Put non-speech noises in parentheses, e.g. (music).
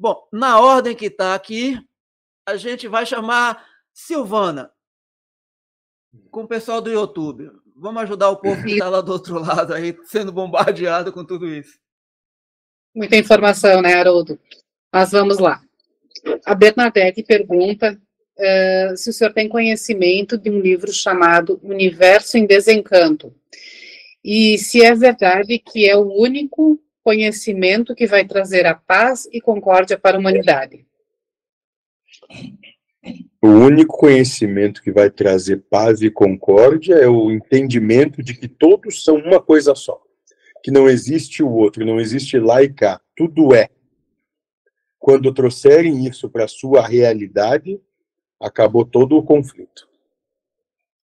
Bom, na ordem que está aqui, a gente vai chamar Silvana, com o pessoal do YouTube. Vamos ajudar o povo que está lá do outro (laughs) lado aí, sendo bombardeado com tudo isso. Muita informação, né, Haroldo? Mas vamos lá. A Bernadette pergunta uh, se o senhor tem conhecimento de um livro chamado Universo em Desencanto. E se é verdade que é o único conhecimento que vai trazer a paz e concórdia para a humanidade. O único conhecimento que vai trazer paz e concórdia é o entendimento de que todos são uma coisa só. Que não existe o outro, não existe lá e cá. Tudo é. Quando trouxerem isso para a sua realidade, acabou todo o conflito.